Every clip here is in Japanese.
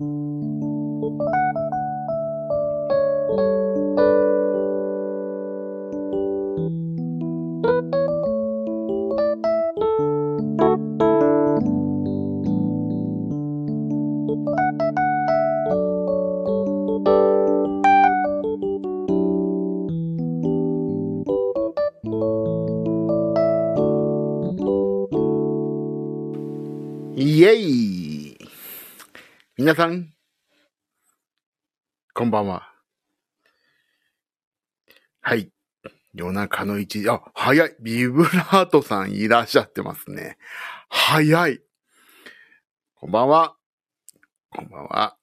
イ皆さん、こんばんは。はい。夜中の1時、あ、早い。ビブラートさんいらっしゃってますね。早い。こんばんは。こんばんは。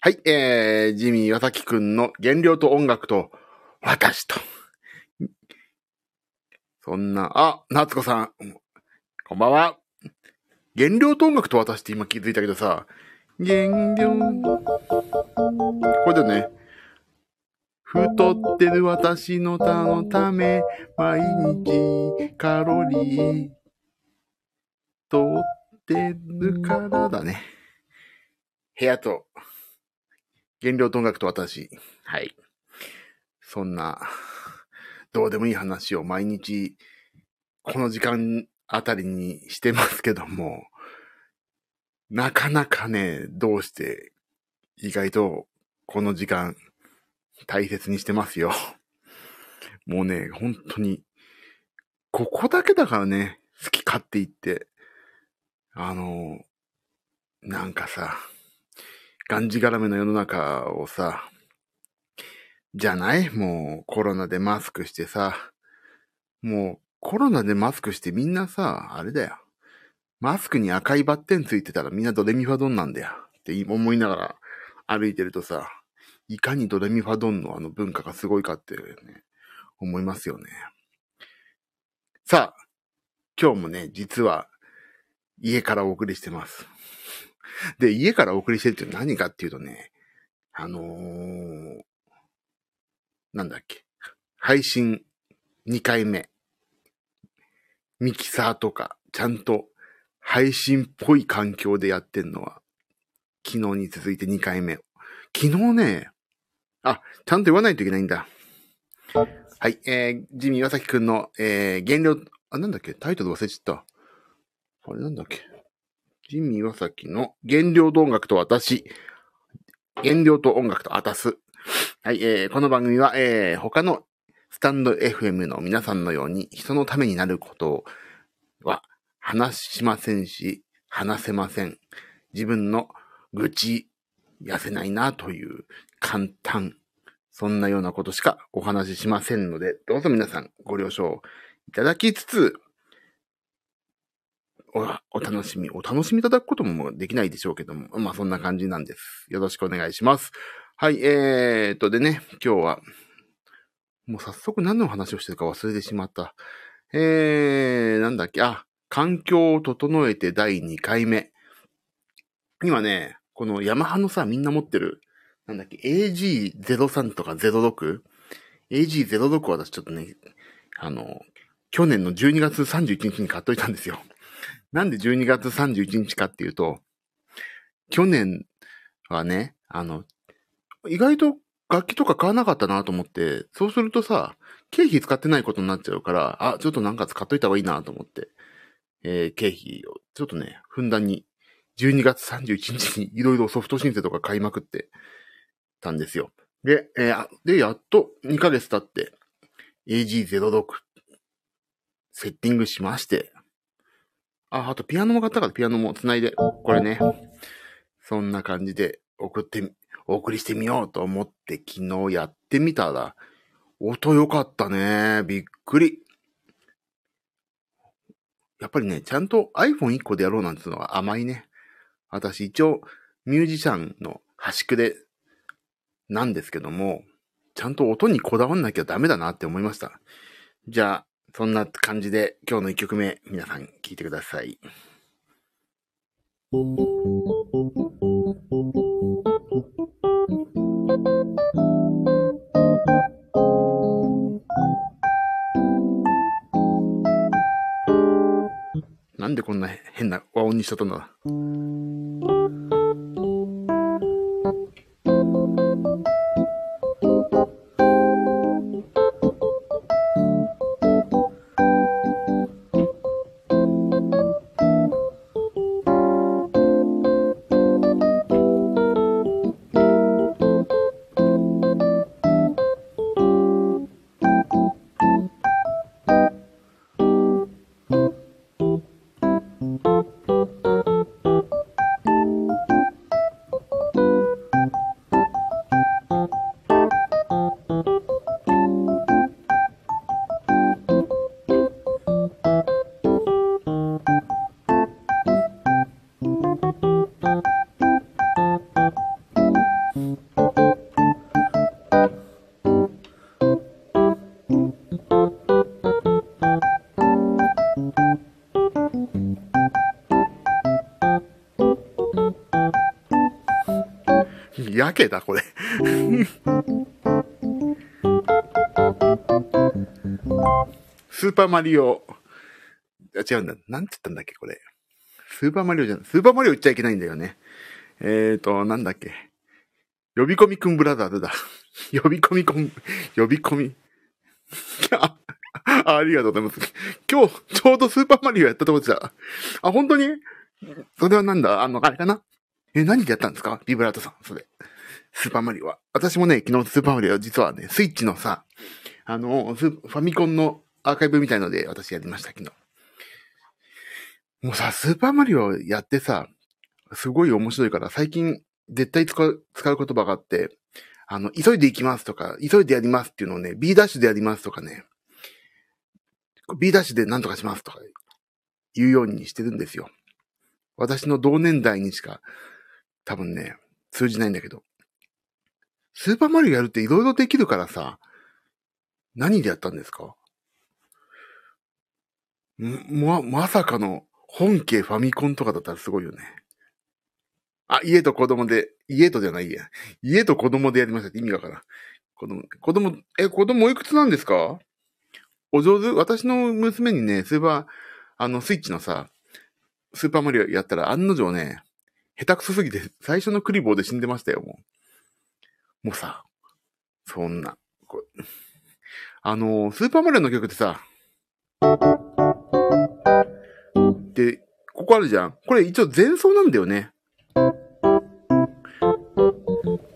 はい、えー、ジミー岩崎くんの原料と音楽と私と。そんな、あ、夏子さん、こんばんは。原料と音楽と私って今気づいたけどさ、原料、これだよね。太ってる私の他のため、毎日カロリー、取ってるからだね。部屋と、原料と音楽と私。はい。そんな、どうでもいい話を毎日、この時間あたりにしてますけども、なかなかね、どうして、意外とこの時間大切にしてますよ。もうね、本当に、ここだけだからね、好き勝手言って、あの、なんかさ、がんじがらめの世の中をさ、じゃない？もうコロナでマスクしてさ、もうコロナでマスクしてみんなさ、あれだよ。マスクに赤いバッテンついてたらみんなドレミファドンなんだよ。って思いながら歩いてるとさ、いかにドレミファドンのあの文化がすごいかってね、思いますよね。さあ、今日もね、実は家からお送りしてます。で、家からお送りしてるって何かっていうとね、あのー、なんだっけ、配信2回目。ミキサーとか、ちゃんと配信っぽい環境でやってんのは、昨日に続いて2回目。昨日ね、あ、ちゃんと言わないといけないんだ。はい、えー、ジミー岩崎くんの、えー、原料、あ、なんだっけ？タイトル忘れちゃった。あれなんだっけ？ジミー岩崎の原料と音楽と私。原料と音楽とあたす。はい、えー、この番組は、えー、他のスタンド FM の皆さんのように人のためになることは話しませんし、話せません。自分の愚痴、痩せないなという簡単。そんなようなことしかお話ししませんので、どうぞ皆さんご了承いただきつつ、おお楽しみ、お楽しみいただくこともできないでしょうけども、まあそんな感じなんです。よろしくお願いします。はい、えーとでね、今日は、もう早速何の話をしてるか忘れてしまった。えー、なんだっけ、あ、環境を整えて第2回目。今ね、このヤマハのさ、みんな持ってる、なんだっけ、AG03 とか 06?AG06 は私ちょっとね、あの、去年の12月31日に買っといたんですよ。なんで12月31日かっていうと、去年はね、あの、意外と楽器とか買わなかったなと思って、そうするとさ、経費使ってないことになっちゃうから、あ、ちょっとなんか使っといた方がいいなと思って、えー、経費をちょっとね、ふんだんに、12月31日にいろいろソフト申請とか買いまくってたんですよ。で、えーで、やっと2ヶ月経って、AG06 セッティングしまして、あ、あとピアノも買ったからピアノも繋いで、これね、そんな感じで送って、お送りしてみようと思って昨日やってみたら、音良かったね。びっくり。やっぱりね、ちゃんと iPhone1 個でやろうなんていうのは甘いね。私一応ミュージシャンの端くれなんですけども、ちゃんと音にこだわんなきゃダメだなって思いました。じゃあ、そんな感じで今日の1曲目、皆さん聴いてください。なんでこんな変な和音にしちゃったんだ？けだ、これ。スーパーマリオ、あ違うんだ。なんて言ったんだっけ、これ。スーパーマリオじゃない。スーパーマリオ言っちゃいけないんだよね。えーと、なんだっけ。呼び込みくんブラザーズだ。呼び込みくん、呼び込み。あありがとうございます。今日、ちょうどスーパーマリオやったところでした。あ、本当に？それはなんだ？あの、あれかな？え、何でやったんですか？ビブラートさん、それ。スーパーマリオは。私もね、昨日スーパーマリオ実はね、スイッチのさ、あの、ファミコンのアーカイブみたいので私やりました、昨日。もうさ、スーパーマリオやってさ、すごい面白いから、最近絶対使う、使う言葉があって、あの、急いで行きますとか、急いでやりますっていうのをね、B ダッシュでやりますとかね、B ダッシュで何とかしますとか言うようにしてるんですよ。私の同年代にしか多分ね、通じないんだけど。スーパーマリオやるって色々できるからさ、何でやったんですか？ま、まさかの本家ファミコンとかだったらすごいよね。あ、家と子供で、家とじゃないや。家と子供でやりましたって意味がわからん。子供、子供、え、子供おいくつなんですか？お上手？私の娘にね、スーパー、あの、スイッチのさ、スーパーマリオやったら案の定ね、下手くそすぎて最初のクリボーで死んでましたよ、もう。もうさ、そんな。あの、スーパーマリオの曲ってさ、で、ここあるじゃん。これ一応前奏なんだよね。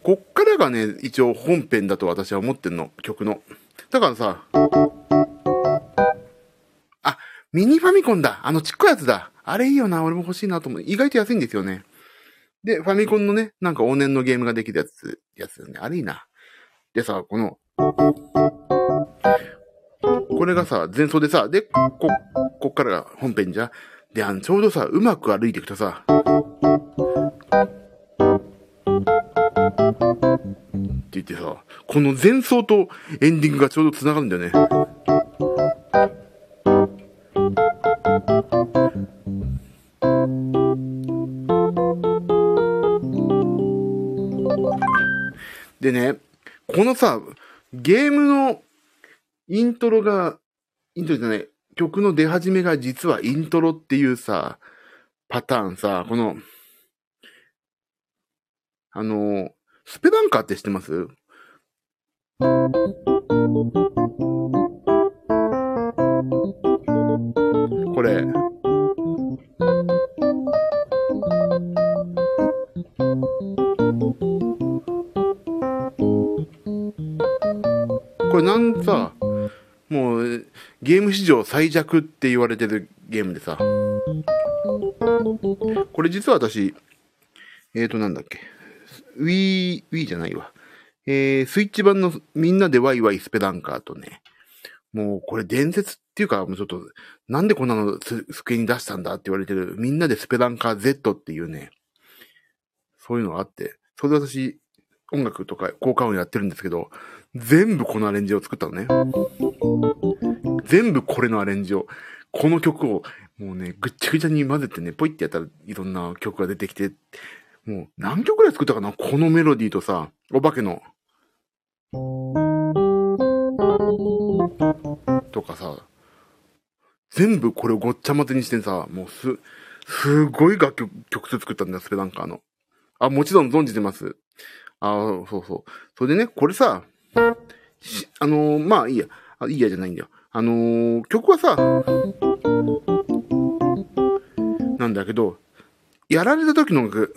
こっからがね、一応本編だと私は思ってんの、曲の。だからさ、あ、ミニファミコンだ。あのちっこいやつだ。あれいいよな。俺も欲しいなと思う。意外と安いんですよね。で、ファミコンのね、なんか往年のゲームができるやつ、やつよね。あれいいな。でさ、この、これがさ、前奏でさ、で、こ、こっからが本編じゃ。で、あの、ちょうどさ、うまく歩いていくとさ、って言ってさ、この前奏とエンディングがちょうど繋がるんだよね。さ、ゲームのイントロが、イントロじゃない、曲の出始めが実はイントロっていうさ、パターンさ、この、あの、スペダンカーって知ってます？これ。これなんさ、もう、ゲーム史上最弱って言われてるゲームでさ、これ実は私、えーとなんだっけ、Wii、Wii じゃないわ。えー、スイッチ版のみんなでワイワイスペダンカーとね、もうこれ伝説っていうか、もうちょっと、なんでこんなの机に出したんだって言われてる、みんなでスペダンカー Z っていうね、そういうのがあって、それで私、音楽とか効果音やってるんですけど、全部このアレンジを作ったのね。全部これのアレンジを。この曲を、もうね、ぐっちゃぐちゃに混ぜてね、ポイってやったらいろんな曲が出てきて、もう何曲くらい作ったかな？このメロディーとさ、お化けの。とかさ、全部これをごっちゃ混ぜにしてさ、もうす、すごい楽曲、曲数作ったんだよ、スペダンカーの。あ、もちろん存じてます。あそうそう。それでね、これさ、あのー、まあいいや。あいいやじゃないんだよ。あのー、曲はさ、なんだけど、やられた時の音楽、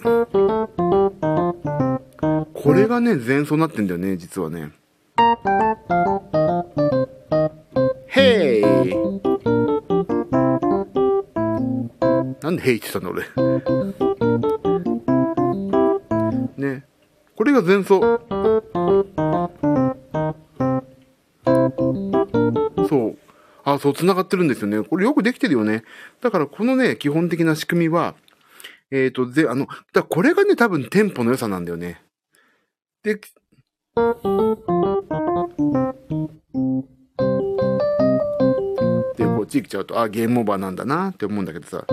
これがね、前奏になってんだよね、実はね。ヘイなんでヘイって言ったんだ俺。ね。これが前奏。そう、繋がってるんですよね。これよくできてるよね。だからこのね、基本的な仕組みは、えっ、ー、と、で、あの、だこれがね、多分テンポの良さなんだよね。で、で、こっち行っちゃうと、あ、ゲームオーバーなんだなって思うんだけどさ。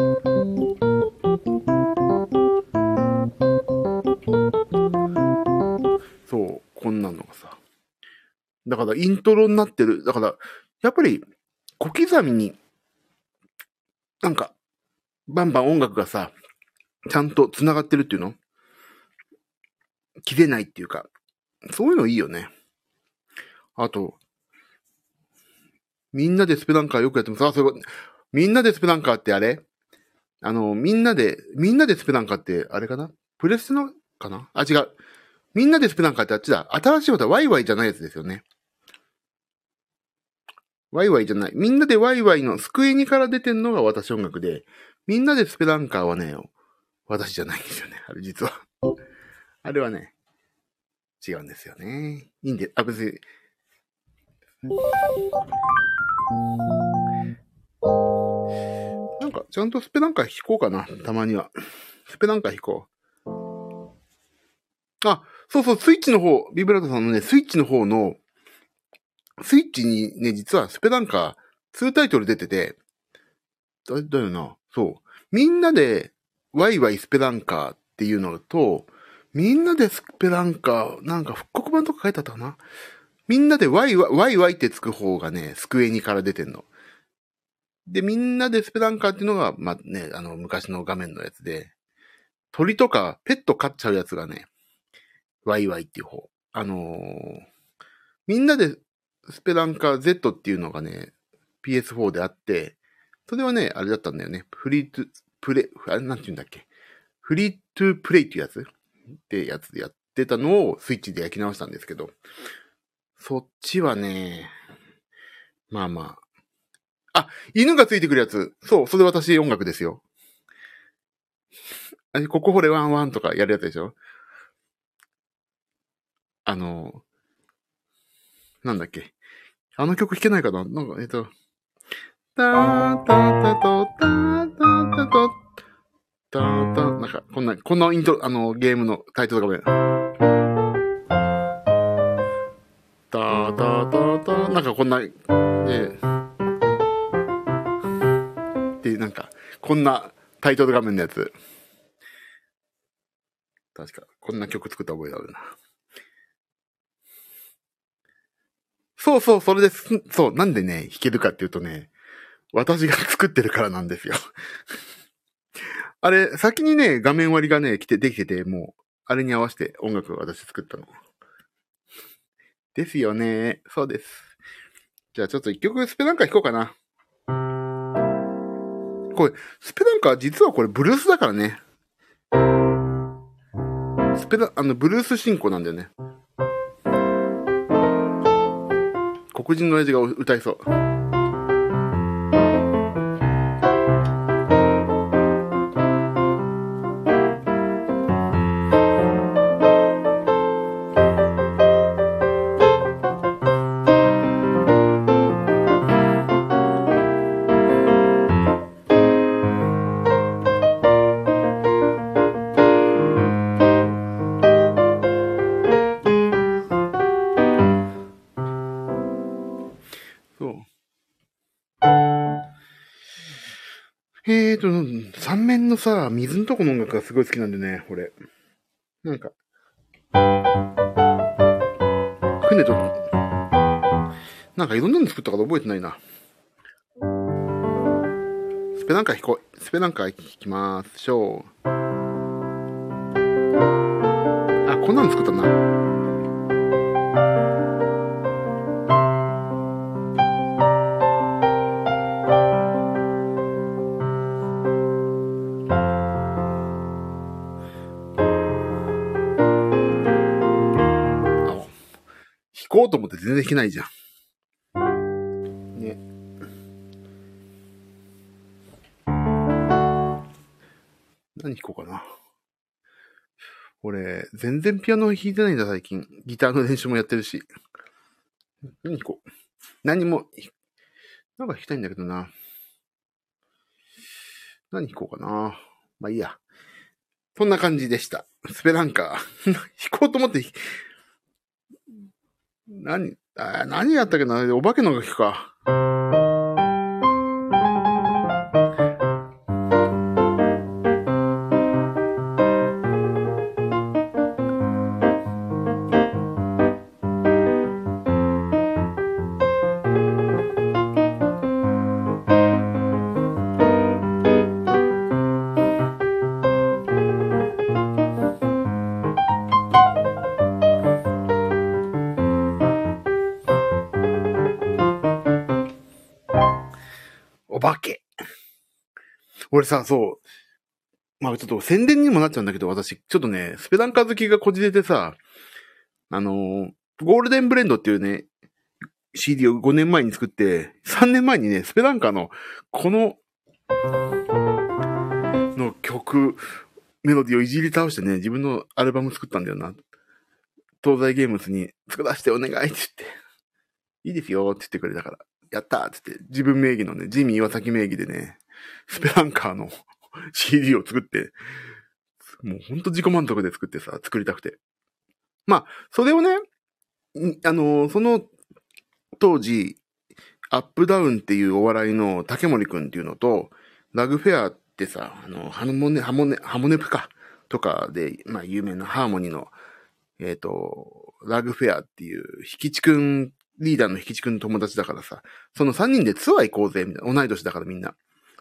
そう、こんなのがさ。だから、イントロになってる。だから、やっぱり、小刻みに、なんか、バンバン音楽がさ、ちゃんと繋がってるっていうの？切れないっていうか、そういうのいいよね。あと、みんなでスペランカーよくやってます。あ、そういうこと。みんなでスペランカーってあれ？あの、みんなで、みんなでスペランカーってあれかな？プレスのかな？あ、違う。みんなでスペランカーってあっちだ。新しいことはワイワイじゃないやつですよね。ワイワイじゃない。みんなでワイワイの救いにから出てんのが私音楽で、みんなでスペランカーはね、私じゃないんですよね。あれ実は。あれはね、違うんですよね。いいんで、あ、別に。なんか、ちゃんとスペなんか弾こうかな。たまには。スペなんか弾こう。あ、そうそう、スイッチの方、ビブラートさんのね、スイッチの方の、スイッチにね、実はスペなんか2タイトル出てて、だ、だよな。そう。みんなで、ワイワイスペランカーっていうのと、みんなでスペランカー、なんか復刻版とか書いてあったかな？みんなでワイワイ、ワイワイってつく方がね、スクエニから出てんの。で、みんなでスペランカーっていうのが、まあね、あの、昔の画面のやつで、鳥とかペット飼っちゃうやつがね、ワイワイっていう方。あのー、みんなでスペランカー Z っていうのがね、PS4 であって、それはね、あれだったんだよね。フリートゥ、プレ、あれなんて言うんだっけ。フリートゥプレイっていうやつってやつでやってたのをスイッチで焼き直したんですけど、そっちはね、まあまあ。あ、犬がついてくるやつ。そう、それ私音楽ですよ。あれ、ここほれワンワンとかやるやつでしょ？あの、なんだっけ？あの曲弾けないかな？なんか、えっと、タータータトタータータトタータなんか、こんな、こんなイントロ、あの、ゲームのタイトルがめ。タータータータなんかこんな、で、で、なんか、こんなタイトル画面のやつ。確か、こんな曲作った覚えがあるな。そうそう、それです。そう、なんでね、弾けるかっていうとね、私が作ってるからなんですよ。あれ、先にね、画面割りがね、来て、できてて、もう、あれに合わせて音楽を私作ったの。ですよね。そうです。じゃあちょっと一曲スペランカー弾こうかな。これ、スペランカー実はこれブルースだからね。スペラ、あの、ブルース進行なんだよね。黒人の親父が歌いそう。えーと、三面のさ、水のとこの音楽がすごい好きなんでね、俺。なんか。船と、なんかいろんなの作ったから覚えてないな。スペなんか弾こう。スペなんか弾きますしょう。あ、こんなの作ったな。と思って全然弾けないじゃん。ね。何弾こうかな。俺、全然ピアノ弾いてないんだ、最近。ギターの練習もやってるし。何弾こう。何も、なんか弾きたいんだけどな。何弾こうかな。まあいいや。そんな感じでした。スペランカー。弾こうと思って何、何やったっけな？お化けの楽器か。俺さ、そう。まあちょっと宣伝にもなっちゃうんだけど、私、ちょっとね、スペランカ好きがこじれてさ、あのー、ゴールデンブレンドっていうね、CD を5年前に作って、3年前にね、スペランカの、この、の曲、メロディをいじり倒してね、自分のアルバム作ったんだよな。東西ゲームズに作らせてお願いって言って、いいですよって言ってくれたから、やったーって言って、自分名義のね、ジミー岩崎名義でね、スペランカーの CD を作って、もうほんと自己満足で作ってさ、作りたくて。まあ、それをね、あの、その当時、アップダウンっていうお笑いの竹森くんっていうのと、ラグフェアってさ、あの、ハモネ、ハモネ、ハモネプか、とかで、まあ有名なハーモニーの、えっ、ー、と、ラグフェアっていう、ひきちくん、リーダーのひきちくんの友達だからさ、その3人でツアー行こうぜ、みたいな。同い年だからみんな。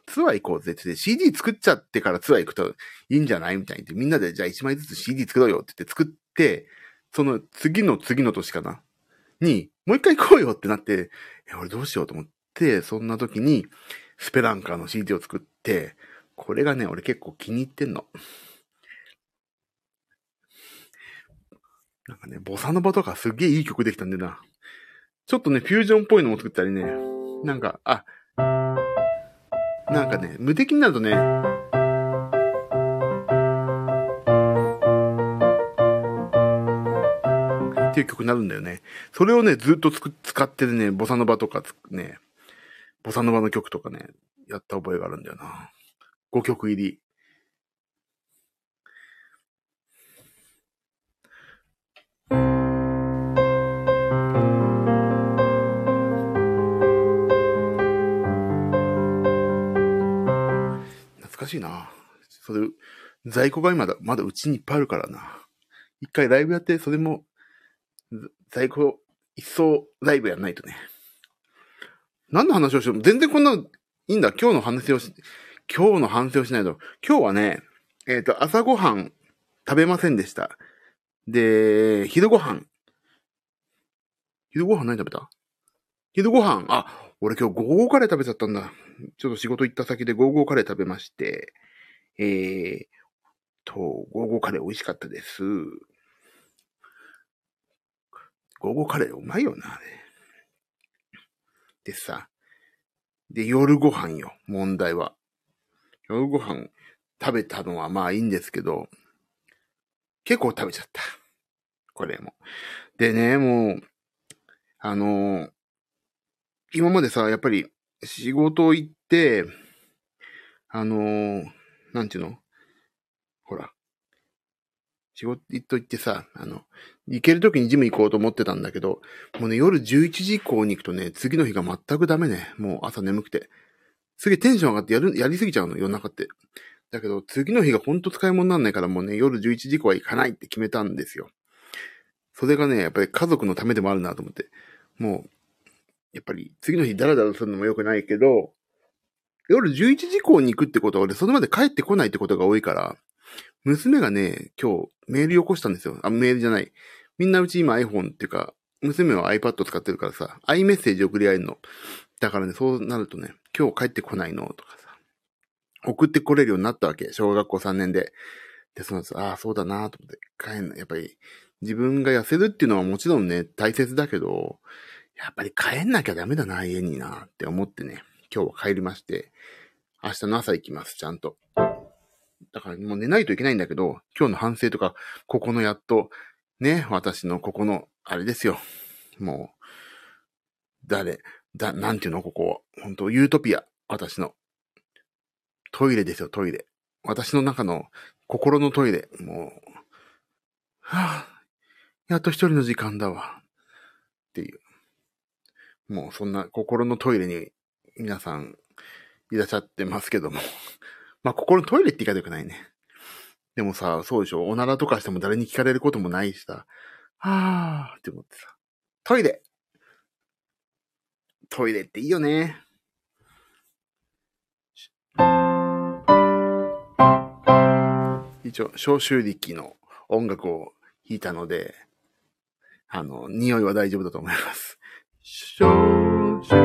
ツアー行こうぜって言って、CD 作っちゃってからツアー行くといいんじゃないみたいに言って、みんなでじゃあ1枚ずつ CD 作ろうよって言って作って、その次の次の年かなに、もう一回行こうよってなって、え、俺どうしようと思って、そんな時に、スペランカーの CD を作って、これがね、俺結構気に入ってんの。なんかね、ボサノバとかすげえいい曲できたんだよな。ちょっとね、フュージョンっぽいのも作ったりね、なんか、あ、なんかね、無敵になるとね、っていう曲になるんだよね。それをね、ずっと使ってるね、ボサノバとかね、ボサノバの曲とかね、やった覚えがあるんだよな。5曲入り。しいな。それ、在庫が今だ、まだうちにいっぱいあるからな。一回ライブやって、それも在庫、一層ライブやんないとね。何の話をしても、全然こんな、いいんだ。今日の話をし、今日の反省をしないと。今日はね、えっ、ー、と、朝ごはん食べませんでした。で、昼ごはん。昼ごはん何食べた？昼ごはん。あ、俺今日ゴーゴーカレー食べちゃったんだ。ちょっと仕事行った先でゴーゴーカレー食べまして、えー、と、ゴーゴーカレー美味しかったです。ゴーゴーカレーうまいよな、あれ。でさ、で、夜ご飯よ、問題は。夜ご飯食べたのはまあいいんですけど、結構食べちゃった。これも。でね、もう、あのー、今までさ、やっぱり仕事行って、あのー、なんていうの？ほら、仕事行っといてさ、あの、行ける時にジム行こうと思ってたんだけど、もうね、夜11時以降に行くとね、次の日が全くダメね。もう朝眠くて。すげえテンション上がってやる、やりすぎちゃうの、夜中って。だけど、次の日がほんと使い物になんないからもうね、夜11時以降は行かないって決めたんですよ。それがね、やっぱり家族のためでもあるなと思って。もう、やっぱり次の日ダラダラするのも良くないけど、夜11時以降に行くってことは俺それまで帰ってこないってことが多いから、娘がね、今日メールよこしたんですよ。あ、メールじゃない。みんなうち今 iPhone っていうか、娘は iPad 使ってるからさ、iMessage 送り合えるの。だからね、そうなるとね、今日帰ってこないのとかさ、送ってこれるようになったわけ。小学校3年で。で、そのああ、そうだなと思って、帰んない。やっぱり、自分が痩せるっていうのはもちろんね、大切だけど、やっぱり帰んなきゃダメだな、家になって思ってね、今日は帰りまして、明日の朝行きます、ちゃんと。だからもう寝ないといけないんだけど、今日の反省とか、ここのやっと、ね、私のここの、あれですよ。もう、誰、だ、なんていうの、ここ。本当ユートピア。私の。トイレですよ、トイレ。私の中の心のトイレ。もう、はぁ、やっと一人の時間だわ。っていう。もうそんな心のトイレに皆さんいらっしゃってますけども。まあ、ここのトイレって言い方よくないね。でもさ、そうでしょ。おならとかしても誰に聞かれることもないしさ。はぁーって思ってさ。トイレトイレっていいよね。一応、消臭力の音楽を弾いたので、あの、匂いは大丈夫だと思います。消臭、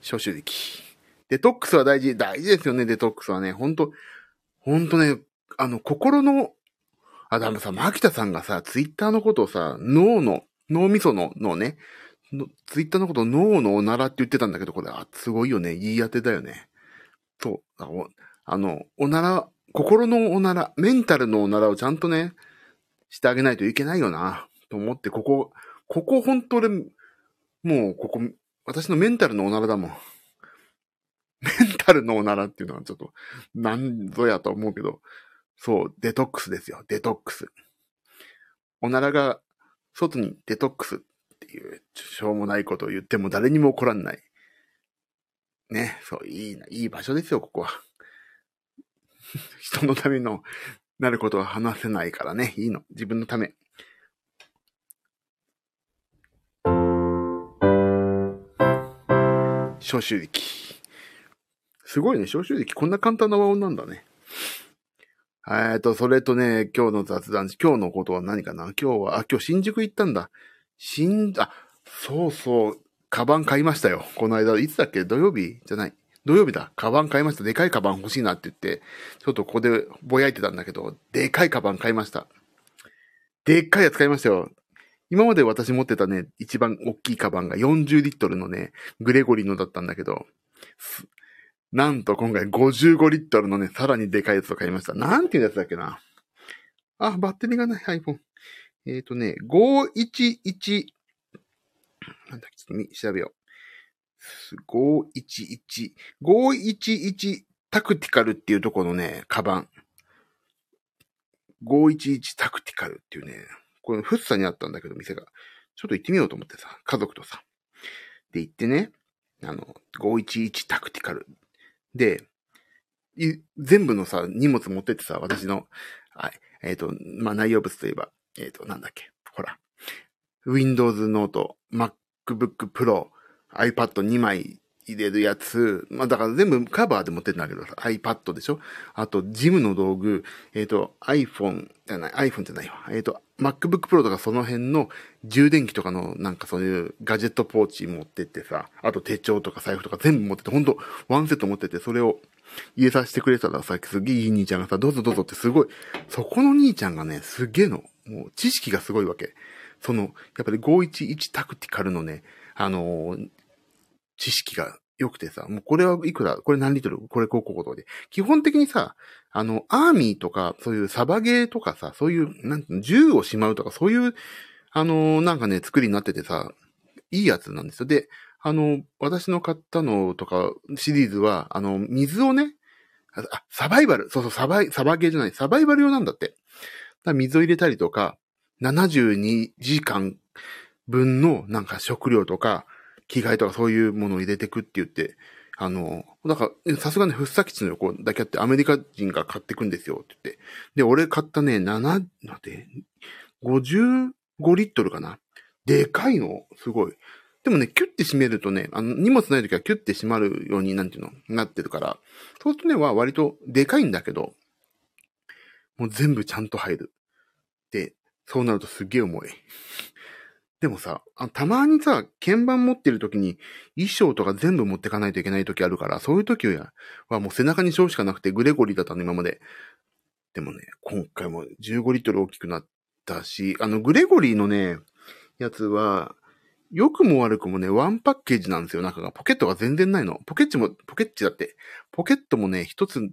消臭力。デトックスは大事。大事ですよね、デトックスはね。ほんと、ほんとね、あの、心の、あ、だめさ、牧田さんがさ、ツイッターのことをさ、脳の、脳みその脳ね、ツイッターのことを脳のおならって言ってたんだけど、これ、あ、すごいよね。言い当てだよね。そう。あの、おなら、心のおなら、メンタルのおならをちゃんとね、してあげないといけないよな、と思って、ここ、ここ本当で、もう、ここ、私のメンタルのおならだもん。メンタルのおならっていうのはちょっと、なんぞやと思うけど、そう、デトックスですよ、デトックス。おならが外にデトックスっていう、しょうもないことを言っても誰にも怒らんない。ね、そう、いいな、いい場所ですよ、ここは。人のためのなることは話せないからね、いいの。自分のため。消臭力。すごいね、消臭力こんな簡単な和音なんだね。えっと、それとね、今日の雑談、今日のことは何かな？今日は、あ、今日新宿行ったんだ。新、あ、そうそう、カバン買いましたよ。この間、いつだっけ？土曜日？じゃない。土曜日だ。カバン買いました。でかいカバン欲しいなって言って、ちょっとここでぼやいてたんだけど、でかいカバン買いました。でっかいやつ買いましたよ。今まで私持ってたね、一番大きいカバンが40リットルのね、グレゴリーのだったんだけど、なんと今回55リットルのね、さらにでかいやつを買いました。なんていうやつだっけな。あ、バッテリーがない iPhone。えっ、ー、とね、511、なんだっけ、ちょっと調べよう。511、511タクティカルっていうとこのね、カバン。511タクティカルっていうね、これ、フッサにあったんだけど、店が。ちょっと行ってみようと思ってさ、家族とさ。で、行ってね、あの、511タクティカルで、全部のさ、荷物持ってってさ、私の、はい、えっ、ー、と、まあ、内容物といえば、えっ、ー、と、なんだっけ、ほら、Windows Note、MacBook Pro、iPad2 枚入れるやつ、まあだから全部カバーで持ってんだけどさ、iPad でしょあと、ジムの道具、えっ、ー、と、iPhone じゃない、iPhone じゃないわ。えっ、と、MacBook Pro とかその辺の充電器とかのなんかそういうガジェットポーチ持ってってさ、あと手帳とか財布とか全部持ってて、ほんとワンセット持ってて、それを入れさせてくれたらさ、すげえいい兄ちゃんがさ、どうぞどうぞってすごい、そこの兄ちゃんがね、すげえの、もう知識がすごいわけ。その、やっぱり511タクティカルのね、あのー、知識が良くてさ、もうこれはいくら、これ何リットル、これこうこうことで。基本的にさ、あの、アーミーとか、そういうサバゲーとかさ、そういう、なん、銃をしまうとか、そういう、あの、なんかね、作りになっててさ、いいやつなんですよ。で、あの、私の買ったのとか、シリーズは、あの、水をね、あ、サバイバル。そうそう、サバイ、サバゲーじゃない。サバイバル用なんだって。だ水を入れたりとか、72時間分のなんか食料とか、着替えとかそういうものを入れてくって言って、あの、だか、さすがに福生基地の横だけあってアメリカ人が買ってくんですよって言って。で、俺買ったね、7、なんて、55リットルかな。でかいの、すごい。でもね、キュッて閉めるとね、あの、荷物ない時はキュッて閉まるように、なんていうの、なってるから、そうするとね、は割とでかいんだけど、もう全部ちゃんと入る。で、そうなるとすっげえ重い。でもさ、たまにさ、鍵盤持ってる時に衣装とか全部持ってかないといけない時あるから、そういう時はもう背中に小しかなくてグレゴリーだったの今まで。でもね、今回も15リットル大きくなったし、あのグレゴリーのね、やつは、良くも悪くもね、ワンパッケージなんですよ、中が。ポケットが全然ないの。ポケッチも、ポケッチだって。ポケットもね、一つ、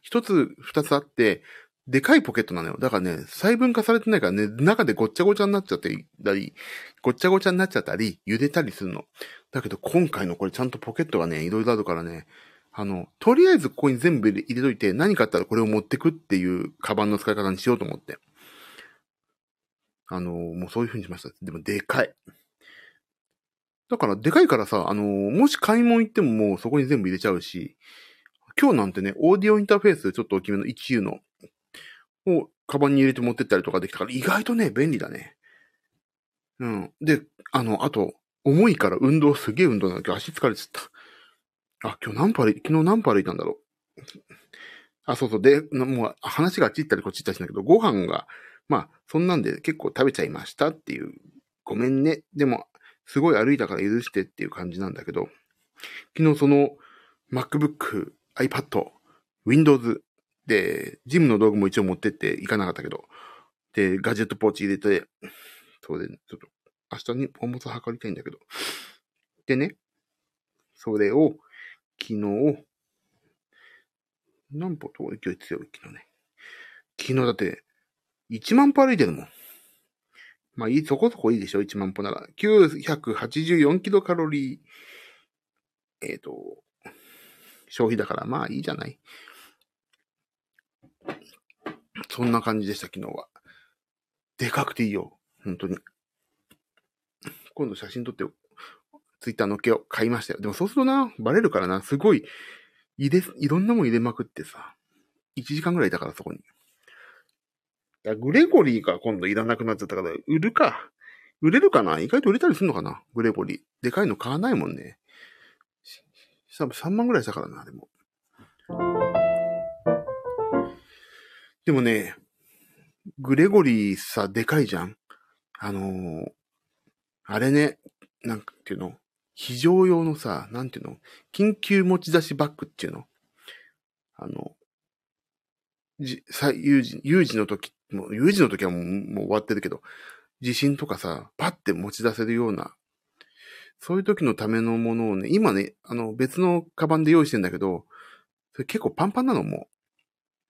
一つ二つあって、でかいポケットなのよ。だからね、細分化されてないからね、中でごっちゃごちゃになっちゃってたり、ごっちゃごちゃになっちゃったり、茹でたりするの。だけど今回のこれちゃんとポケットがね、いろいろあるからね、あの、とりあえずここに全部入れといて、何かあったらこれを持ってくっていうカバンの使い方にしようと思って。あの、もうそういう風にしました。でもでかい。だからでかいからさ、あの、もし買い物行ってももうそこに全部入れちゃうし、今日なんてね、オーディオインターフェースちょっと大きめの 1U のをカバンに入れて持ってったりとかできたから、意外とね、便利だね。うん。で、あの、あと、重いから運動、すげえ運動なんだけど、足疲れちゃった。あ、今日何歩歩い、昨日何歩歩いたんだろう。あ、そうそう。で、もう話があっち行ったりこっち行ったりしたんだけど、ご飯が、まあ、そんなんで結構食べちゃいましたっていう。ごめんね。でも、すごい歩いたから許してっていう感じなんだけど、昨日その、MacBook、iPad、Windows で、ジムの道具も一応持ってって行かなかったけど、で、ガジェットポーチ入れて、そうで、ちょっと、明日に重さ測りたいんだけど。でね、それを、昨日、何歩と勢い強い、昨日ね。昨日だって、1万歩歩いてるもん。まあいい、そこそこいいでしょ ?1 万歩なら。984キロカロリー。えっ、ー、と、消費だから、まあいいじゃない。そんな感じでした、昨日は。でかくていいよ。本当に。今度写真撮って、ツイッターのっけを買いましたよ。でもそうするとな、バレるからな、すごい、入れ、いろんなもん入れまくってさ、1時間ぐらいいたからそこに。グレゴリーが今度いらなくなっちゃったから、売るか。売れるかな？意外と売れたりするのかな？グレゴリー。でかいの買わないもんね。3万ぐらいしたからな、でも。でもね、グレゴリーさ、でかいじゃん。あのー、あれね、なんていうの？非常用のさ、なんていうの？緊急持ち出しバッグっていうの？あの、じ、さ、有事、有事の時、もう有事の時はもうもう終わってるけど、地震とかさ、パッて持ち出せるような、そういう時のためのものをね、今ね、あの別のカバンで用意してんだけど、それ結構パンパンなのも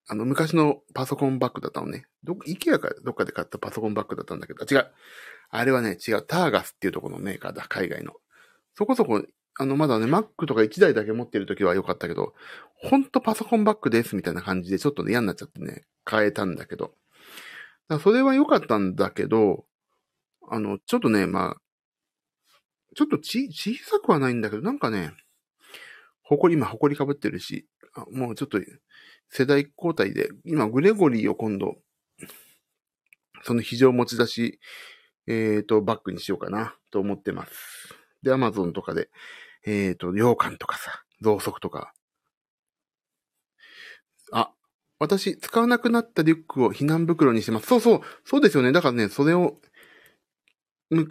あの、昔のパソコンバッグだったのね。ど、イケアかどっかで買ったパソコンバッグだったんだけど、あ違う。あれはね、違う。ターガスっていうところのメーカーだ、海外の。そこそこ、あの、まだね、Mac とか1台だけ持ってる時は良かったけど、ほんとパソコンバッグですみたいな感じでちょっとね、嫌になっちゃってね、変えたんだけど。だそれは良かったんだけど、あの、ちょっとね、まあ、ちょっとち、小さくはないんだけど、なんかね、ほこり、今、ほこりかぶってるし、もうちょっと、世代交代で、今、グレゴリーを今度、その非常持ち出し、えっ、ー、と、バッグにしようかな、と思ってます。で、アマゾンとかで、えっ、ー、と、羊羹とかさ、増足とか。あ、私、使わなくなったリュックを避難袋にしてます。そうそう、そうですよね。だからね、それを、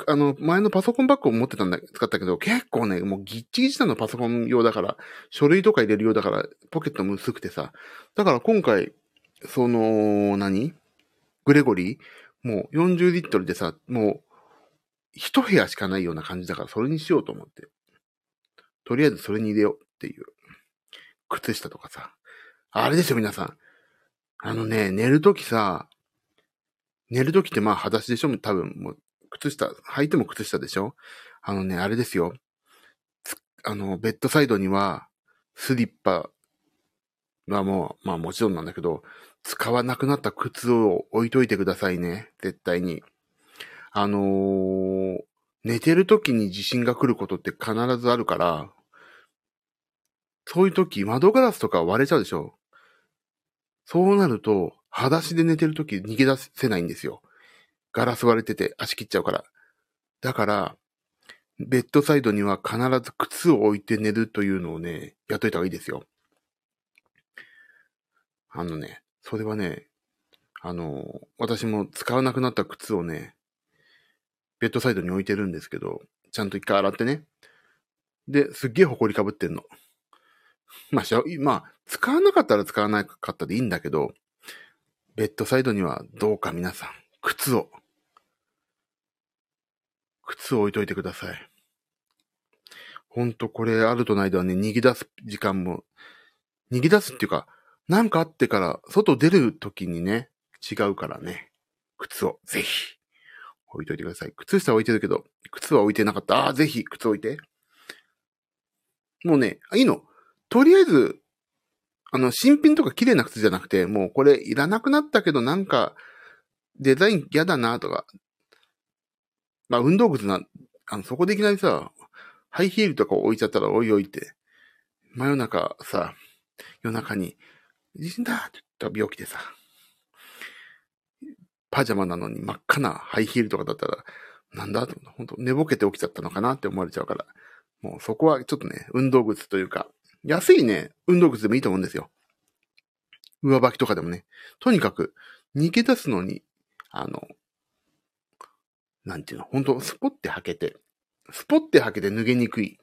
あの、前のパソコンバッグを持ってたんだ、使ったけど、結構ね、もうギッチギチなのパソコン用だから、書類とか入れる用だから、ポケットも薄くてさ。だから今回、その、何？グレゴリー？もう40リットルでさ、もう、一部屋しかないような感じだから、それにしようと思って。とりあえずそれに入れようっていう。靴下とかさ。あれですよ、皆さん。あのね、寝るときさ、寝るときってまあ裸足でしょ？多分、もう靴下、履いても靴下でしょ？あのね、あれですよ。あの、ベッドサイドには、スリッパはもう、まあもちろんなんだけど、使わなくなった靴を置いといてくださいね。絶対に。あのー、寝てる時に地震が来ることって必ずあるから、そういう時、窓ガラスとか割れちゃうでしょ？そうなると、裸足で寝てる時逃げ出せないんですよ。ガラス割れてて足切っちゃうから。だから、ベッドサイドには必ず靴を置いて寝るというのをね、やっといた方がいいですよ。あのね、それはね、あの、私も使わなくなった靴をね、ベッドサイドに置いてるんですけど、ちゃんと一回洗ってね。で、すっげえ埃かぶってんの。まあ、しゃ、まあ、使わなかったら使わなかったでいいんだけど、ベッドサイドにはどうか皆さん、靴を靴を置いといてください。ほんとこれあるとないではね、逃げ出す時間も、逃げ出すっていうか、なんかあってから外出る時にね、違うからね、靴をぜひ置いといてください。靴下は置いてるけど、靴は置いてなかった。ああ、ぜひ靴置いて。もうね、いいの。とりあえず、あの、新品とか綺麗な靴じゃなくて、もうこれいらなくなったけどなんか、デザイン嫌だなとか、まあ、運動靴な、あの、そこでいきなりさ、ハイヒールとか置いちゃったらおいおいって、真夜中さ、夜中に、地震だって言った病気でさ、パジャマなのに真っ赤なハイヒールとかだったら、なんだ？と、本当寝ぼけて起きちゃったのかなって思われちゃうから、もうそこはちょっとね、運動靴というか、安いね、運動靴でもいいと思うんですよ。上履きとかでもね。とにかく、逃げ出すのに、あの、なんていうの、ほんと、スポって履けて、スポって履けて脱げにくい。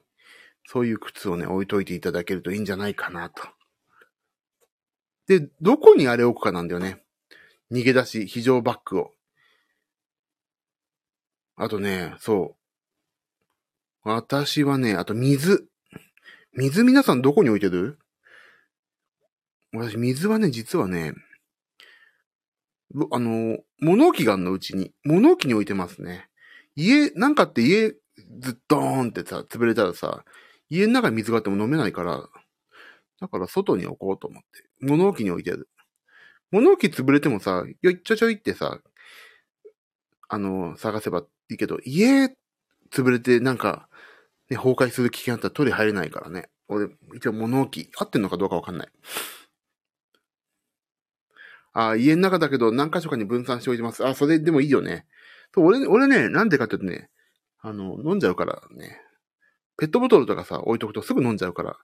そういう靴をね、置いといていただけるといいんじゃないかなと。で、どこにあれ置くかなんだよね。逃げ出し、非常バッグを。あとね、そう。私はね、あと水。水皆さんどこに置いてる？私、水はね、実はね、あの、物置があのうちに。物置に置いてますね。家、なんかって家、ずっとーんってさ、潰れたらさ、家の中に水があっても飲めないから、だから外に置こうと思って。物置に置いてる。物置潰れてもさ、よいちょちょいってさ、あの、探せばいいけど、家潰れてなんか、ね、崩壊する危険あったら取り入れないからね。俺、一応物置、合ってんのかどうかわかんない。あ、家の中だけど何箇所かに分散しておいてます。あ、それでもいいよね。俺、俺ね、なんでかって言うとね、あの、飲んじゃうからね。ペットボトルとかさ、置いとくとすぐ飲んじゃうから。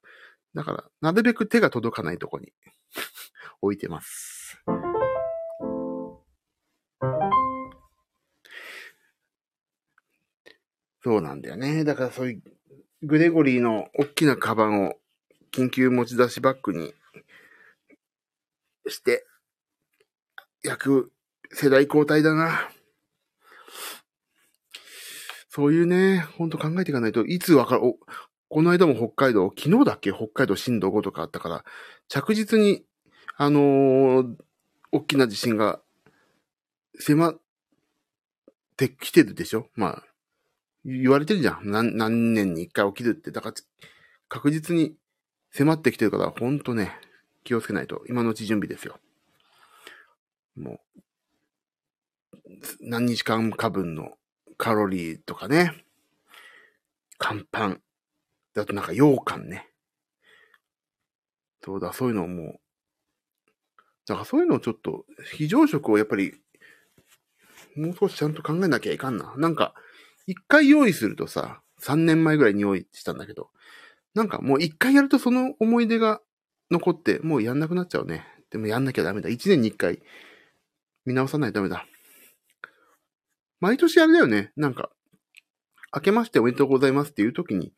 だから、なるべく手が届かないとこに 置いてます。そうなんだよね。だからそういう、グレゴリーの大きなカバンを緊急持ち出しバッグにして、役、世代交代だな。そういうね、ほんと考えていかないといつわかる、お、この間も北海道、昨日だっけ北海道震度5とかあったから、着実に、あのー、大きな地震が迫ってきてるでしょ？まあ、言われてるじゃん。何、何年に一回起きるって。だから、確実に迫ってきてるから、ほんとね、気をつけないと。今のうち準備ですよ。もう、何日間か分のカロリーとかね。乾パン。あとなんか羊羹ね。そうだ、そういうのをもう、だからそういうのをちょっと、非常食をやっぱり、もう少しちゃんと考えなきゃいかんな。なんか、一回用意するとさ、3年前ぐらいに用意したんだけど、なんかもう一回やるとその思い出が残って、もうやんなくなっちゃうね。でもやんなきゃダメだ。1年に一回見直さないとダメだ。毎年あれだよね。なんか、明けましておめでとうございますっていう時に、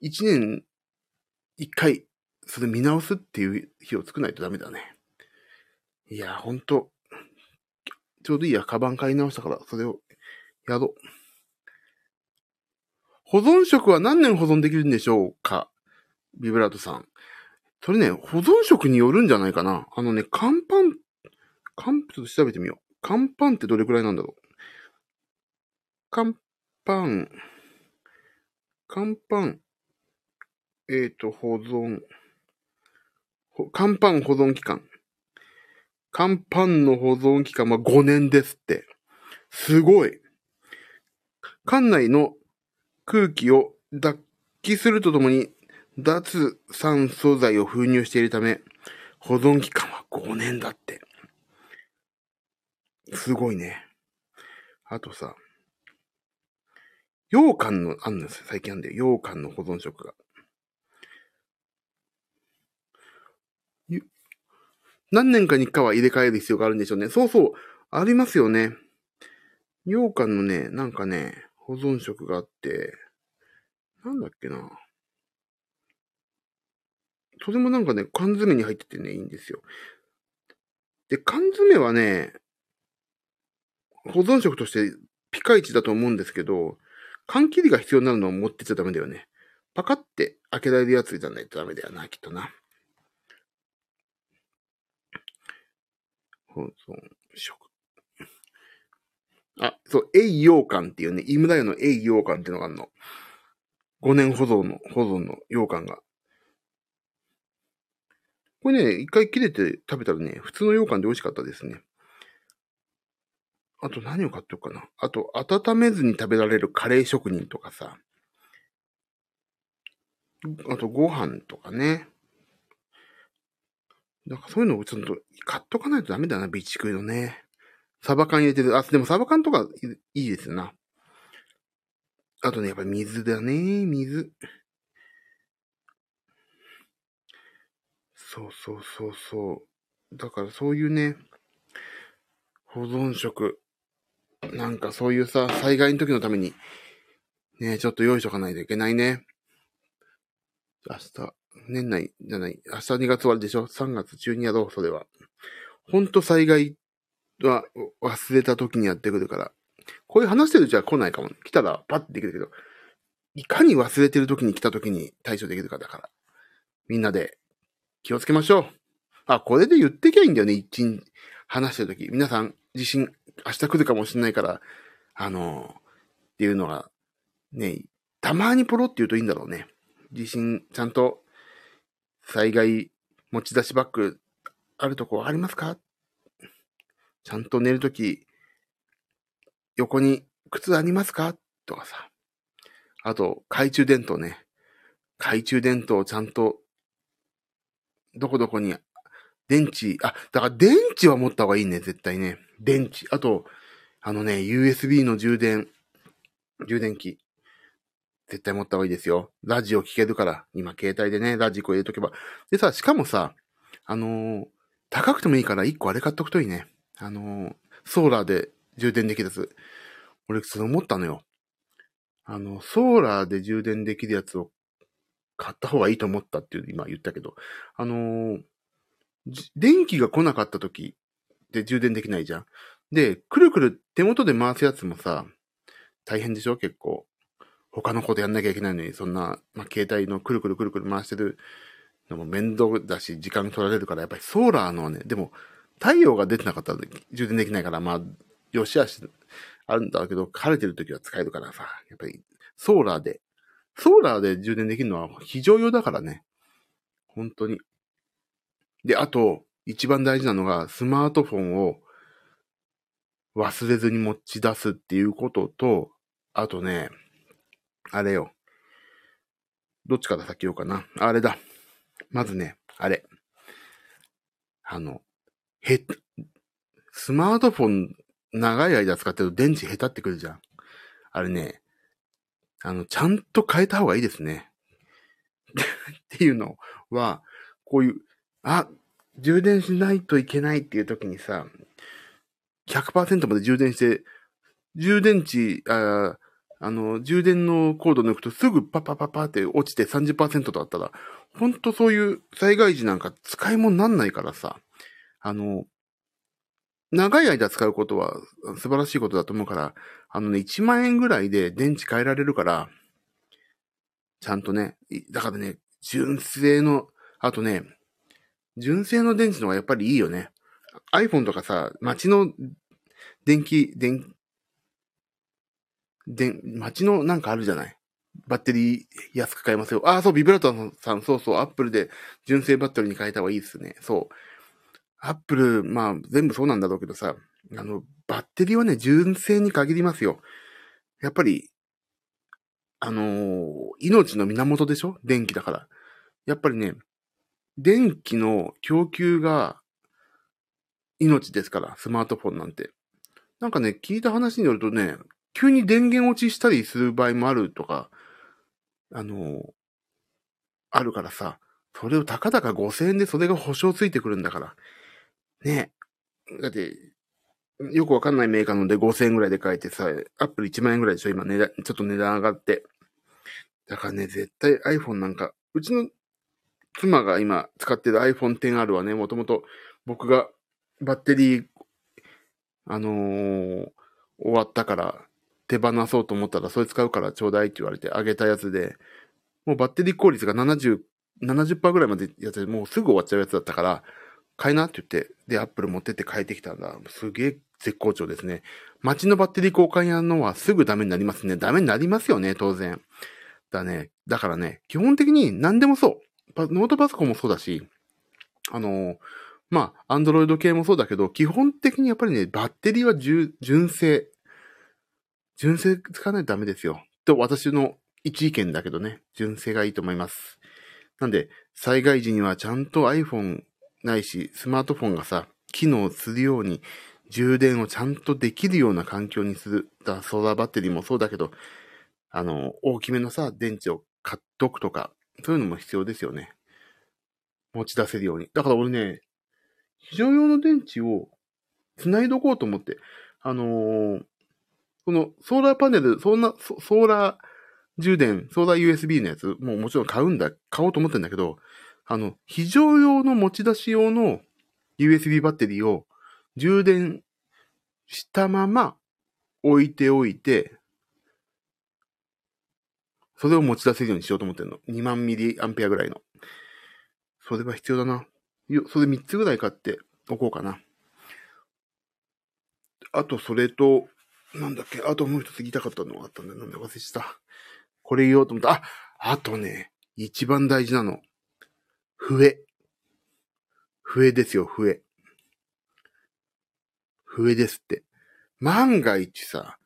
一年一回、それ見直すっていう日を作らないとダメだね。いや、ほんと、ちょうどいいや、カバン買い直したから、それをやろう。保存食は何年保存できるんでしょうか？ビブラートさん。それね、保存食によるんじゃないかな。あのね、乾パン、乾、ちょっと調べてみよう。乾パンってどれくらいなんだろう？乾パン、乾パン、えっ、ー、と、保存、乾パン保存期間。乾パンの保存期間は5年ですって。すごい。館内の空気を脱気するとともに脱酸素剤を封入しているため、保存期間は5年だって。すごいね。あとさ、羊羹の、あんですよ。最近あんで、羊羹の保存食が。何年かにかは入れ替える必要があるんでしょうね。そうそう、ありますよね。羊羹のね、なんかね、保存食があって、なんだっけな。それもなんかね、缶詰に入っててね、いいんですよ。で、缶詰はね、保存食としてピカイチだと思うんですけど、缶切りが必要になるのを持ってちゃダメだよね。パカって開けられるやつじゃないとダメだよな、きっとな。保存食。あ、そう、栄養感っていうね、イムダヨの栄養感っていうのがあるの。5年保存の、保存の羊羹が。これね、一回切れて食べたらね、普通の羊羹で美味しかったですね。あと何を買っておくかな。あと、温めずに食べられるカレー職人とかさ。あと、ご飯とかね。なんかそういうのをちょっと買っとかないとダメだな、備蓄のね。サバ缶入れてる。あ、でもサバ缶とかいいですよな。あとね、やっぱ水だね、水。そうそうそうそう。だからそういうね、保存食。なんかそういうさ、災害の時のために、ね、ちょっと用意しとかないといけないね。明日、年内じゃない、明日2月終わりでしょ ?3 月中にやろう、それは。ほんと災害は忘れた時にやってくるから。こういう話してるうちは来ないかも。来たらパッてできるけど、いかに忘れてる時に来た時に対処できるかだから。みんなで気をつけましょう。あ、これで言ってきゃいいんだよね、一日話してる時。皆さん、地震明日来るかもしれないから、あのっていうのが、ね、たまにポロって言うといいんだろうね。地震、ちゃんと、災害持ち出しバッグあるとこありますか？ちゃんと寝るとき、横に靴ありますか？とかさ。あと、懐中電灯ね。懐中電灯ちゃんと、どこどこに、電池、あ、だから電池は持った方がいいね、絶対ね。電池。あと、あのね、USB の充電、充電器。絶対持った方がいいですよ。ラジオ聞けるから。今、携帯でね、ラジコ入れとけば。でさ、しかもさ、あのー、高くてもいいから1個あれ買っとくといいね。あのー、ソーラーで充電できるやつ。俺、それ思ったのよ。あの、ソーラーで充電できるやつを買った方がいいと思ったっていう今言ったけど、あのー、電気が来なかった時で充電できないじゃん。で、くるくる手元で回すやつもさ、大変でしょ？結構。他のことやんなきゃいけないのに、そんな、まあ、携帯のくるくるくるくる回してるのも面倒だし、時間取られるから、やっぱりソーラーのはね、でも、太陽が出てなかったら充電できないから、まあ、よしあしあるんだけど、晴れてる時は使えるからさ、やっぱり、ソーラーで、ソーラーで充電できるのは非常用だからね。本当に。で、あと、一番大事なのが、スマートフォンを忘れずに持ち出すっていうことと、あとね、あれよ。どっちから先言おうかな。あれだ。まずね、あれ。あの、へ、スマートフォン長い間使ってると電池下手ってくるじゃん。あれね、あの、ちゃんと変えた方がいいですね。っていうのは、こういう、あ、充電しないといけないっていう時にさ、100%まで充電して、充電池、ああの、充電のコード抜くとすぐパパパパって落ちて30%だったら、ほんとそういう災害時なんか使い物なんないからさ、あの、長い間使うことは素晴らしいことだと思うから、あのね、1万円ぐらいで電池変えられるから、ちゃんとね、だからね、純正の、あとね、純正の電池の方がやっぱりいいよね。iPhone とかさ、街の電気、電、で、街のなんかあるじゃない？バッテリー安く買えますよ。ああ、そう、ビブラートさん、そうそう、アップルで純正バッテリーに変えた方がいいですね。そう。アップル、まあ、全部そうなんだろうけどさ、あの、バッテリーはね、純正に限りますよ。やっぱり、あのー、命の源でしょ？電気だから。やっぱりね、電気の供給が命ですから、スマートフォンなんて。なんかね、聞いた話によるとね、急に電源落ちしたりする場合もあるとか、あの、あるからさ、それをたかだか5000円でそれが保証ついてくるんだから。ねだって、よくわかんないメーカーので5000円ぐらいで買えてさ、アップル1万円ぐらいでしょ今値段、ちょっと値段上がって。だからね、絶対 iPhone なんか、うちの妻が今使ってる iPhone XR はね、もともと僕がバッテリー、あのー、終わったから手放そうと思ったら、それ使うからちょうだいって言われてあげたやつで、もうバッテリー効率が70、70%ぐらいまでやってもうすぐ終わっちゃうやつだったから、買いなって言って、で、アップル持ってって変えてきたんだ。すげえ絶好調ですね。街のバッテリー交換やるのはすぐダメになりますね。ダメになりますよね、当然。だね。だからね、基本的に何でもそう。ノートパソコンもそうだし、あのまあ、アンドロイド系もそうだけど、基本的にやっぱりね、バッテリーは純正。純正使わないとダメですよ。と、私の一意見だけどね、純正がいいと思います。なんで、災害時にはちゃんと iPhone ないし、スマートフォンがさ、機能するように、充電をちゃんとできるような環境にする。だソーラーバッテリーもそうだけど、あの、大きめのさ、電池を買っとくとか、そういうのも必要ですよね。持ち出せるように。だから俺ね、非常用の電池を繋いどこうと思って、あのー、このソーラーパネル、そんな、ソーラー充電、ソーダ USB のやつ、もうもちろん買うんだ、買おうと思ってんだけど、あの、非常用の持ち出し用の USB バッテリーを充電したまま置いておいて、それを持ち出せるようにしようと思ってんの。2万ミリアンペアぐらいの。それは必要だな。それ3つぐらい買っておこうかな。あと、それと、なんだっけ、あともう一つ言いたかったのがあったんだよ。なんで忘れした。これ言おうと思った。あ、あとね、一番大事なの。笛。笛ですよ、笛。笛ですって。万が一さ、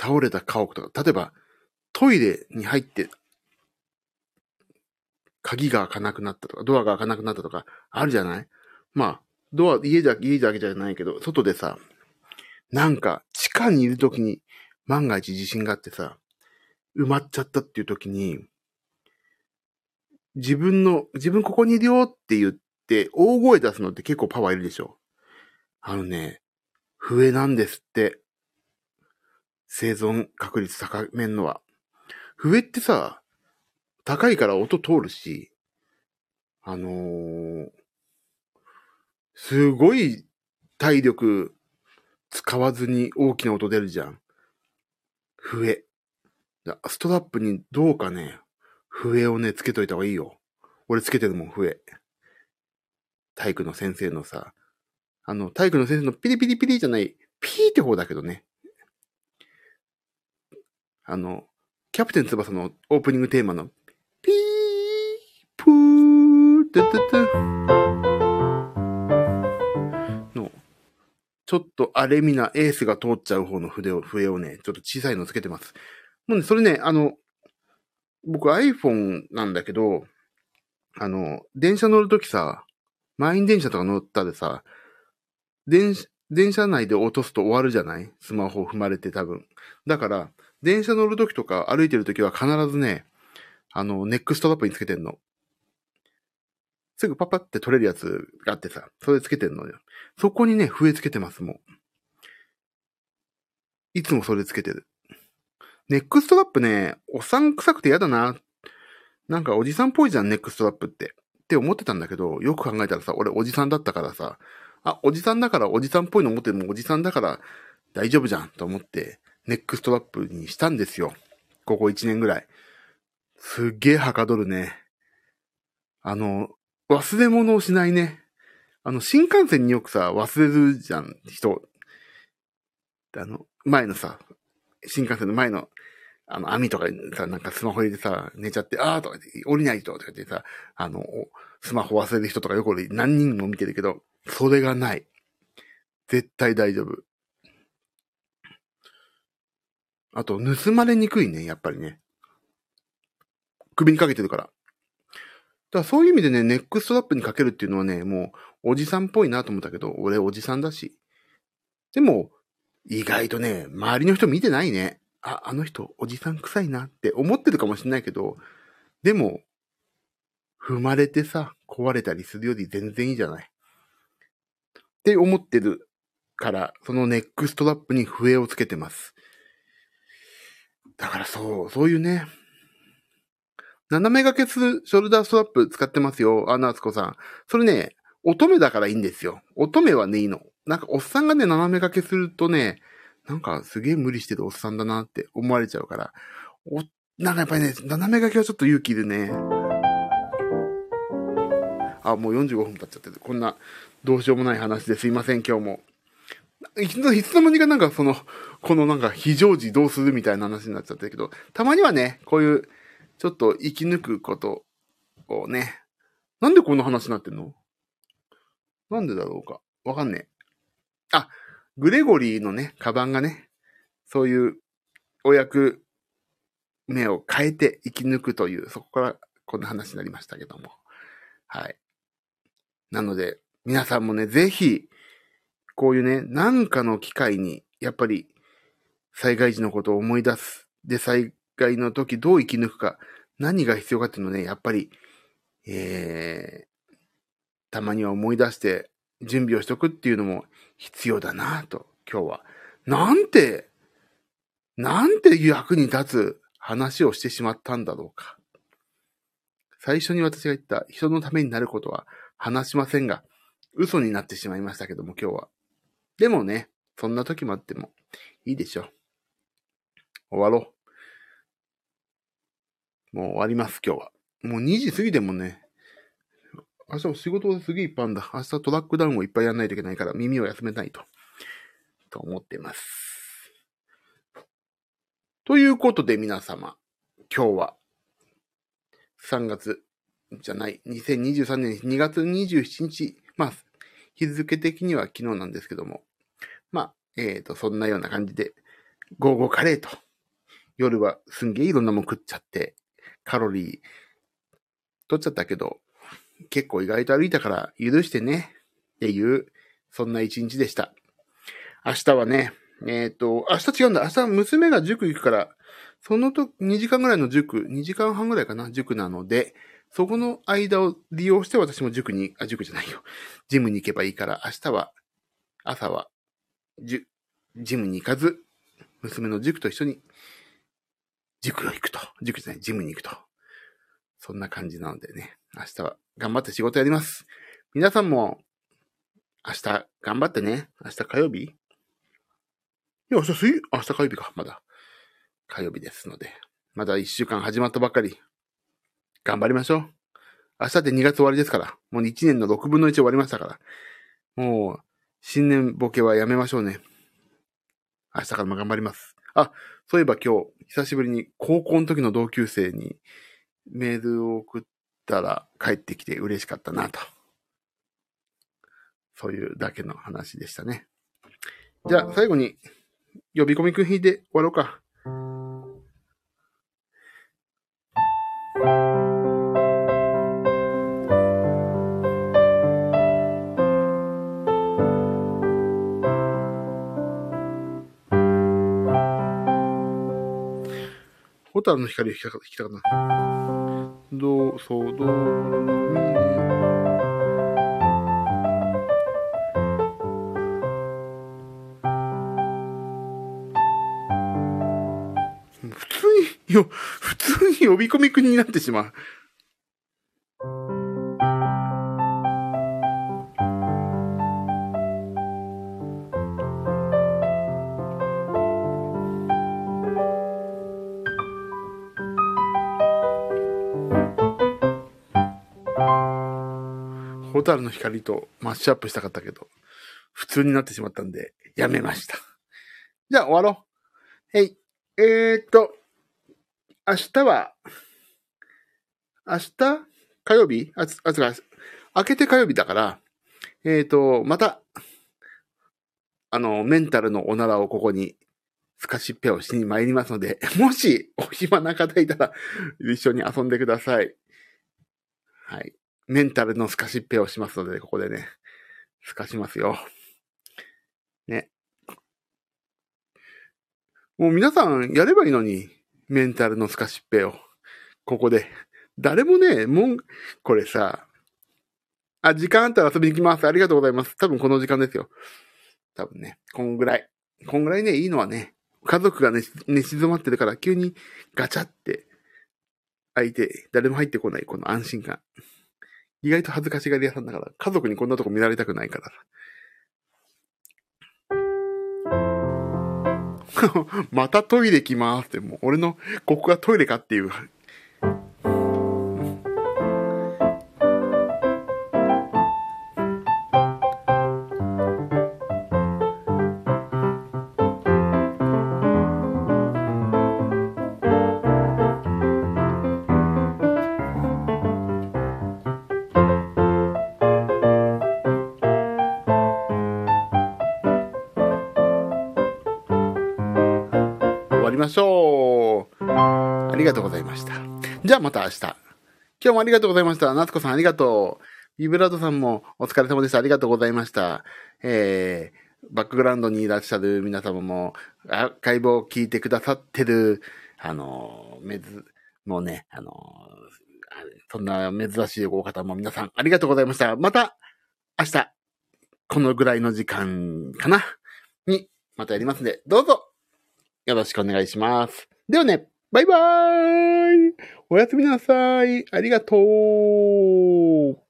倒れた家屋とか、例えば、トイレに入って、鍵が開かなくなったとか、ドアが開かなくなったとか、あるじゃない？まあ、ドア、家だ、家だけじゃないけど、外でさ、なんか、地下にいるときに、万が一地震があってさ、埋まっちゃったっていうときに、自分の、自分ここにいるよって言って、大声出すのって結構パワーいるでしょ？あのね、笛なんですって。生存確率高めんのは。笛ってさ、高いから音通るし、あのー、すごい体力使わずに大きな音出るじゃん。笛。ストラップにどうかね、笛をね、つけといた方がいいよ。俺つけてるもん、笛。体育の先生のさ、あの、体育の先生のピリピリピリじゃない、ピーって方だけどね。あの、キャプテン翼のオープニングテーマの、ピー、プー、ドゥドゥドゥ。ちょっとアレミなエースが通っちゃう方の筆を、笛をね、ちょっと小さいのつけてます。もうね、それね、あの、僕 iPhone なんだけど、あの、電車乗るときさ、満員電車とか乗ったでさ、電、電車内で落とすと終わるじゃない？スマホ踏まれて多分。だから、電車乗るときとか歩いてるときは必ずね、あの、ネックストラップにつけてんの。すぐパパって取れるやつがあってさ、それつけてんのよ。そこにね、笛つけてます、もう。いつもそれつけてる。ネックストラップね、おっさん臭くて嫌だな。なんかおじさんっぽいじゃん、ネックストラップって。って思ってたんだけど、よく考えたらさ、俺おじさんだったからさ、あ、おじさんだからおじさんっぽいの持ってるもおじさんだから大丈夫じゃんと思って、ネックストラップにしたんですよ。ここ1年ぐらい。すっげえはかどるね。あの、忘れ物をしないね。あの、新幹線によくさ、忘れるじゃん、人。あの、前のさ、新幹線の前の、あの、網とかにさ、なんかスマホ入れてさ、寝ちゃって、あーとか言って、降りないととか言ってさ、あの、スマホ忘れる人とかよく何人も見てるけど、それがない。絶対大丈夫。あと、盗まれにくいね、やっぱりね。首にかけてるから。だからそういう意味でね、ネックストラップにかけるっていうのはね、もう、おじさんっぽいなと思ったけど、俺おじさんだし。でも、意外とね、周りの人見てないね。あ、あの人、おじさん臭いなって思ってるかもしれないけど、でも、踏まれてさ、壊れたりするより全然いいじゃない。って思ってるから、そのネックストラップに笛をつけてます。だからそう、そういうね、斜め掛けするショルダーストラップ使ってますよ、アナーツコさん。それね、乙女だからいいんですよ。乙女はね、いいの。なんか、おっさんがね、斜め掛けするとね、なんか、すげえ無理してるおっさんだなって思われちゃうから。お、なんかやっぱりね、斜め掛けはちょっと勇気いるね。あ、もう45分経っちゃってる。こんな、どうしようもない話ですいません、今日も。いつの、間にかなんかその、このなんか非常時どうするみたいな話になっちゃってたけど、たまにはね、こういう、ちょっと生き抜くことをね、なんでこんな話になってんの？なんでだろうか？わかんねえ。あ、グレゴリーのね、カバンがね、そういうお役目を変えて生き抜くという、そこからこんな話になりましたけども。はい。なので、皆さんもね、ぜひ、こういうね、なんかの機会に、やっぱり、災害時のことを思い出す。で、災害の時どう生き抜くか、何が必要かっていうのをね、やっぱり、えー、たまには思い出して準備をしとくっていうのも必要だなと、今日は。なんて、なんて役に立つ話をしてしまったんだろうか。最初に私が言った人のためになることは話しませんが、嘘になってしまいましたけども今日は。でもね、そんな時もあってもいいでしょ。終わろう。もう終わります、今日は。もう2時過ぎでもね、明日も仕事すげえいっぱいあるんだ。明日トラックダウンをいっぱいやらないといけないから耳を休めないと。と思ってます。ということで皆様、今日は3月じゃない、2023年2月27日、まあ、日付的には昨日なんですけども、まあ、えっ、ー、と、そんなような感じで、午後カレーと、夜はすんげえいろんなもん食っちゃって、カロリー取っちゃったけど、結構意外と歩いたから許してね、っていう、そんな一日でした。明日はね、えっ、ー、と、明日違うんだ。明日娘が塾行くから、そのと、2時間ぐらいの塾、2時間半ぐらいかな、塾なので、そこの間を利用して私も塾に、あ、塾じゃないよ。ジムに行けばいいから、明日は、朝は、じゅジムに行かず、娘の塾と一緒に、塾を行くと。塾じゃない、ジムに行くと。そんな感じなのでね、明日は頑張って仕事やります。皆さんも、明日頑張ってね。明日火曜日？いや、明日水、明日火曜日か、まだ。火曜日ですので。まだ一週間始まったばっかり。頑張りましょう。明日で2月終わりですから。もう1年の6分の1終わりましたから。もう、新年ボケはやめましょうね。明日からも頑張ります。あ、そういえば今日、久しぶりに高校の時の同級生にメールを送ったら帰ってきて嬉しかったなと。そういうだけの話でしたね。じゃあ最後に呼び込みくん引いて終わろうか。ホタルの光を弾きたかったな。どう、そう、どう、み普通に、よ、普通に呼び込み国になってしまう。ホタルの光とマッシュアップしたかったけど、普通になってしまったんで、やめました。じゃあ終わろう。はい。えー、っと、明日は、明日？火曜日？あ、あ、違う、明けて火曜日だから、えー、っと、また、あの、メンタルのおならをここに、スカシッペをしに参りますので、もし、お暇な方いたら、一緒に遊んでください。はい。メンタルのスカシッペをしますので、ここでね、スカしますよ。ね。もう皆さんやればいいのに、メンタルのスカシッペを。ここで。誰もね、もん、これさ、あ、時間あったら遊びに行きます。ありがとうございます。多分この時間ですよ。多分ね、こんぐらい。こんぐらいね、いいのはね、家族がね、寝静まってるから急にガチャって開いて、誰も入ってこないこの安心感。意外と恥ずかしがり屋さんだから、家族にこんなとこ見られたくないから。またトイレ来ますって、もう俺の、ここがトイレかっていうまた明日。今日もありがとうございました。夏子さんありがとう。ビブラートさんもお疲れ様でした。ありがとうございました。えー、バックグラウンドにいらっしゃる皆様も、アーカイブを聞いてくださってる、あの、めず、もうね、あの、そんな珍しいお方も皆さんありがとうございました。また、明日、このぐらいの時間かなに、またやりますんで、どうぞよろしくお願いします。ではね。バイバーイおやすみなさい。ありがとう。